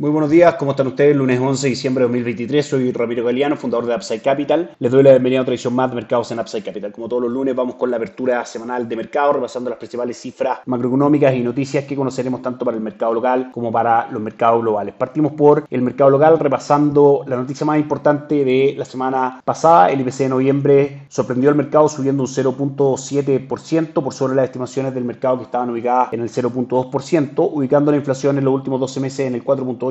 Muy buenos días, ¿cómo están ustedes? Lunes 11 de diciembre de 2023, soy Ramiro Galeano, fundador de Upside Capital. Les doy la bienvenida a otra edición más de mercados en Upside Capital. Como todos los lunes, vamos con la apertura semanal de mercado, repasando las principales cifras macroeconómicas y noticias que conoceremos tanto para el mercado local como para los mercados globales. Partimos por el mercado local, repasando la noticia más importante de la semana pasada. El IPC de noviembre sorprendió al mercado subiendo un 0.7% por sobre las estimaciones del mercado que estaban ubicadas en el 0.2%, ubicando la inflación en los últimos 12 meses en el 4.8%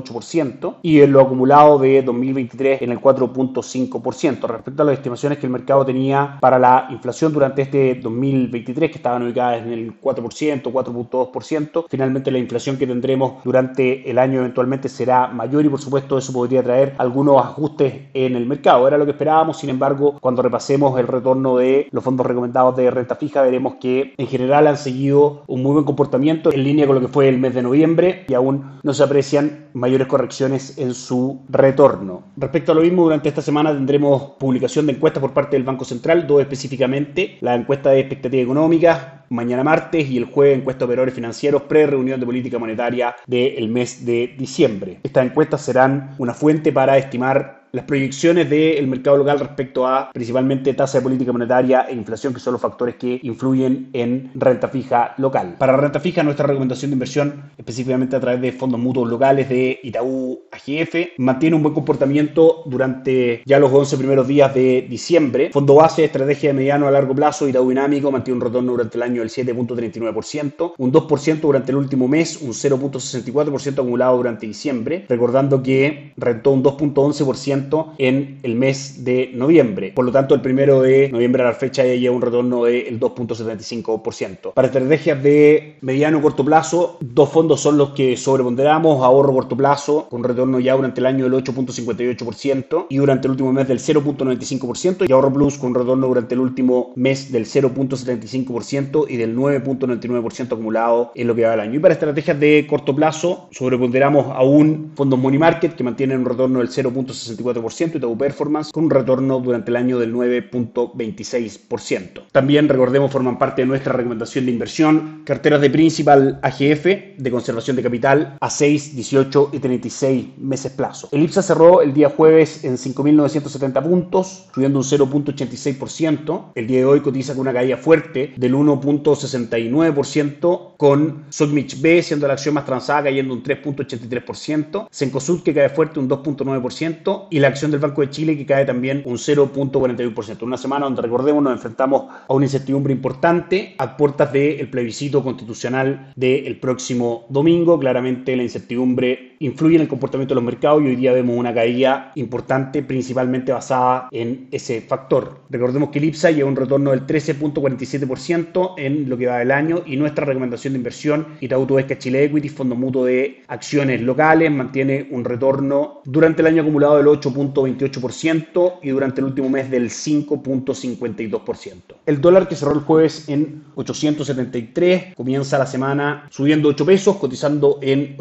y en lo acumulado de 2023 en el 4.5%. Respecto a las estimaciones que el mercado tenía para la inflación durante este 2023, que estaban ubicadas en el 4%, 4.2%, finalmente la inflación que tendremos durante el año eventualmente será mayor y por supuesto eso podría traer algunos ajustes en el mercado. Era lo que esperábamos, sin embargo, cuando repasemos el retorno de los fondos recomendados de renta fija, veremos que en general han seguido un muy buen comportamiento en línea con lo que fue el mes de noviembre y aún no se aprecian mayores correcciones en su retorno. Respecto a lo mismo, durante esta semana tendremos publicación de encuestas por parte del Banco Central, dos específicamente, la encuesta de expectativa económica, mañana martes y el jueves encuesta de operadores financieros pre-reunión de política monetaria del mes de diciembre. Estas encuestas serán una fuente para estimar las proyecciones del mercado local respecto a principalmente tasa de política monetaria e inflación, que son los factores que influyen en renta fija local. Para renta fija, nuestra recomendación de inversión, específicamente a través de fondos mutuos locales de Itaú AGF, mantiene un buen comportamiento durante ya los 11 primeros días de diciembre. Fondo base, estrategia de mediano a largo plazo, Itaú Dinámico mantiene un retorno durante el año del 7.39%, un 2% durante el último mes, un 0.64% acumulado durante diciembre, recordando que rentó un 2.11% en el mes de noviembre. Por lo tanto, el primero de noviembre a la fecha ya lleva un retorno del 2.75%. Para estrategias de mediano y corto plazo, dos fondos son los que sobreponderamos, ahorro corto plazo, con retorno ya durante el año del 8.58% y durante el último mes del 0.95% y ahorro plus con retorno durante el último mes del 0.75% y del 9.99% acumulado en lo que va del año. Y para estrategias de corto plazo, sobreponderamos aún fondos money market que mantienen un retorno del 0.64% y Tau Performance con un retorno durante el año del 9.26%. También recordemos forman parte de nuestra recomendación de inversión carteras de principal AGF de conservación de capital a 6, 18 y 36 meses plazo. El IPSA cerró el día jueves en 5.970 puntos, subiendo un 0.86%. El día de hoy cotiza con una caída fuerte del 1.69% con Sogmich B siendo la acción más transada cayendo un 3.83%, Sencosud que cae fuerte un 2.9% y la acción del Banco de Chile que cae también un 0.41%. Una semana donde recordemos nos enfrentamos a una incertidumbre importante a puertas del plebiscito constitucional del próximo domingo. Claramente la incertidumbre influye en el comportamiento de los mercados y hoy día vemos una caída importante principalmente basada en ese factor. Recordemos que el IPSA lleva un retorno del 13.47% en lo que va del año y nuestra recomendación de inversión Itaú Tuesca Chile Equity, fondo mutuo de acciones locales, mantiene un retorno durante el año acumulado del 8.28% y durante el último mes del 5.52%. El dólar que cerró el jueves en 873 comienza la semana subiendo 8 pesos, cotizando en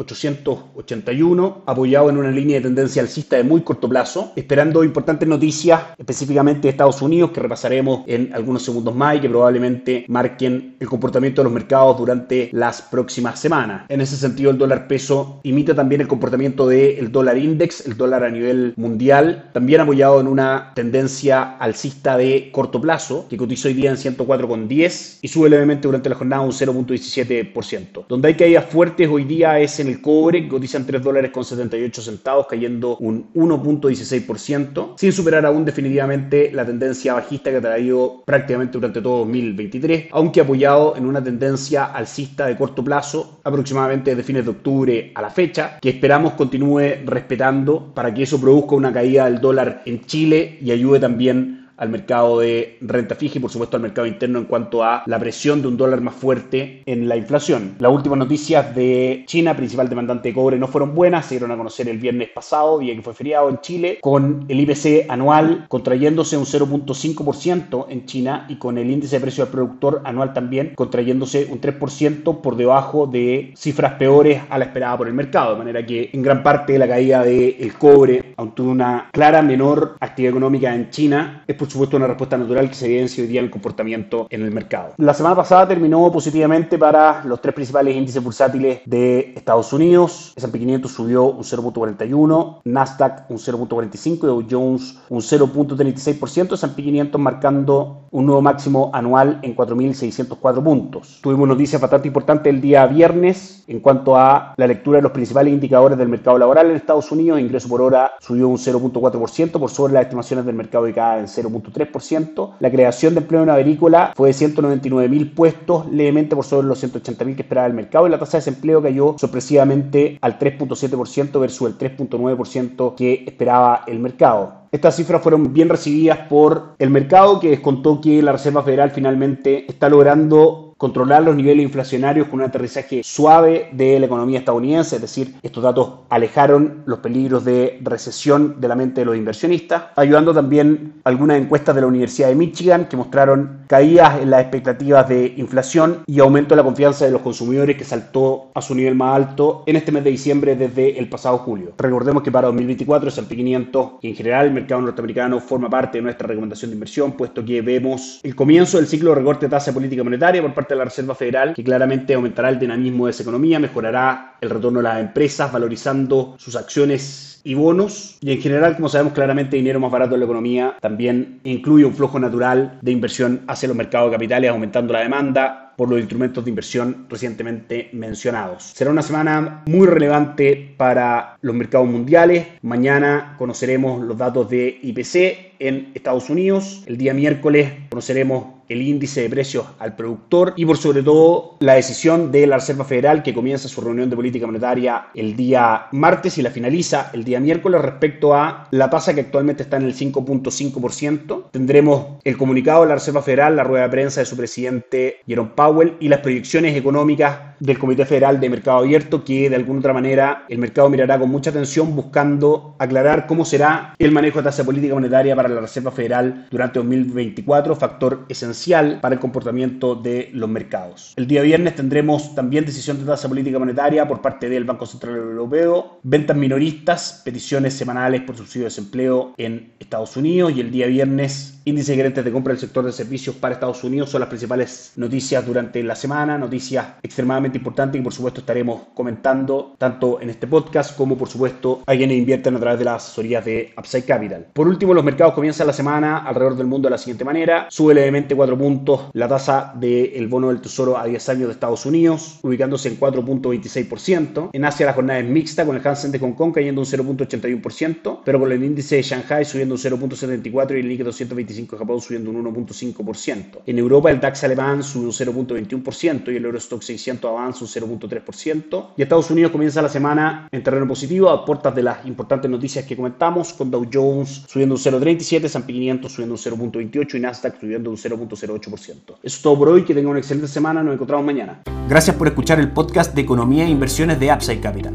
881, apoyado en una línea de tendencia alcista de muy corto plazo, esperando importantes noticias específicamente de Estados Unidos que repasaremos en algunos segundos más y que probablemente marquen el comportamiento de los mercados durante las próximas semanas. En ese sentido, el dólar peso imita también el comportamiento del dólar index, el dólar a nivel mundial, también apoyado en una tendencia alcista de corto plazo, que cotizó hoy día en 104,10 y sube levemente durante la jornada un 0.17%. Donde hay caídas fuertes hoy día es en el cobre, que cotiza en 3 dólares con 78 centavos, cayendo un 1.16%, sin superar aún definitivamente la tendencia bajista que ha traído prácticamente durante todo 2023, aunque apoyado en una tendencia alcista de corto plazo, aproximadamente desde fines de octubre a la fecha, que esperamos continúe respetando para que eso produzca una caída del dólar en Chile y ayude también al mercado de renta fija y por supuesto al mercado interno en cuanto a la presión de un dólar más fuerte en la inflación. Las últimas noticias de China, principal demandante de cobre, no fueron buenas, se dieron a conocer el viernes pasado, día que fue feriado en Chile, con el IPC anual contrayéndose un 0.5% en China y con el índice de precio del productor anual también contrayéndose un 3% por debajo de cifras peores a la esperada por el mercado, de manera que en gran parte la caída del cobre, aunque una clara menor actividad económica en China, es por supuesto una respuesta natural que se evidencia hoy día en el comportamiento en el mercado. La semana pasada terminó positivamente para los tres principales índices bursátiles de Estados Unidos. S&P 500 subió un 0.41, Nasdaq un 0.45 y Dow Jones un 0.36%, S&P 500 marcando un nuevo máximo anual en 4.604 puntos. Tuvimos noticias bastante importantes el día viernes en cuanto a la lectura de los principales indicadores del mercado laboral en Estados Unidos. Ingreso por hora subió un 0.4% por sobre las estimaciones del mercado de cada en 0.3%. La creación de empleo en agrícola fue de 199.000 puestos, levemente por sobre los 180.000 que esperaba el mercado y la tasa de desempleo cayó sorpresivamente al 3.7% versus el 3.9% que esperaba el mercado. Estas cifras fueron bien recibidas por el mercado que descontó que la Reserva Federal finalmente está logrando controlar los niveles inflacionarios con un aterrizaje suave de la economía estadounidense, es decir, estos datos alejaron los peligros de recesión de la mente de los inversionistas, ayudando también algunas encuestas de la Universidad de Michigan que mostraron caídas en las expectativas de inflación y aumento de la confianza de los consumidores que saltó a su nivel más alto en este mes de diciembre desde el pasado julio. Recordemos que para 2024 el S&P 500 y en general el mercado norteamericano forma parte de nuestra recomendación de inversión, puesto que vemos el comienzo del ciclo de recorte de tasa política monetaria por parte de la Reserva Federal, que claramente aumentará el dinamismo de esa economía, mejorará el retorno de las empresas, valorizando sus acciones y bonos. Y en general, como sabemos claramente, dinero más barato en la economía también incluye un flujo natural de inversión hacia los mercados de capitales, aumentando la demanda, por los instrumentos de inversión recientemente mencionados. Será una semana muy relevante para los mercados mundiales. Mañana conoceremos los datos de IPC en Estados Unidos. El día miércoles conoceremos el índice de precios al productor y por sobre todo la decisión de la Reserva Federal que comienza su reunión de política monetaria el día martes y la finaliza el día miércoles respecto a la tasa que actualmente está en el 5.5%. Tendremos el comunicado de la Reserva Federal, la rueda de prensa de su presidente Jerome Powell y las proyecciones económicas del Comité Federal de Mercado Abierto que de alguna otra manera el mercado mirará con mucha atención buscando aclarar cómo será el manejo de tasa política monetaria para la Reserva Federal durante 2024, factor esencial para el comportamiento de los mercados. El día viernes tendremos también decisión de tasa política monetaria por parte del Banco Central Europeo, ventas minoristas, peticiones semanales por subsidio de desempleo en Estados Unidos y el día viernes índice de gerentes de compra del sector de servicios para Estados Unidos son las principales noticias durante la semana, noticias extremadamente importante y por supuesto estaremos comentando tanto en este podcast como por supuesto a quienes invierten a través de las asesorías de Upside Capital. Por último, los mercados comienzan la semana alrededor del mundo de la siguiente manera. Sube levemente 4 puntos la tasa del bono del tesoro a 10 años de Estados Unidos, ubicándose en 4.26%. En Asia la jornada es mixta con el Hansen de Hong Kong cayendo un 0.81%, pero con el índice de Shanghai subiendo un 0.74% y el Nikkei 225 de Japón subiendo un 1.5%. En Europa el DAX alemán sube un 0.21% y el Eurostock 600 avanza un 0.3%. Y Estados Unidos comienza la semana en terreno positivo a puertas de las importantes noticias que comentamos, con Dow Jones subiendo un 0.37, S&P 500 subiendo un 0.28 y Nasdaq subiendo un 0.08%. Eso es todo por hoy, que tengan una excelente semana, nos encontramos mañana. Gracias por escuchar el podcast de Economía e Inversiones de Upside Capital.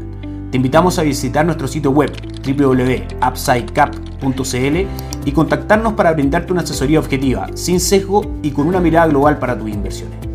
Te invitamos a visitar nuestro sitio web www.upsidecap.cl y contactarnos para brindarte una asesoría objetiva, sin sesgo y con una mirada global para tus inversiones.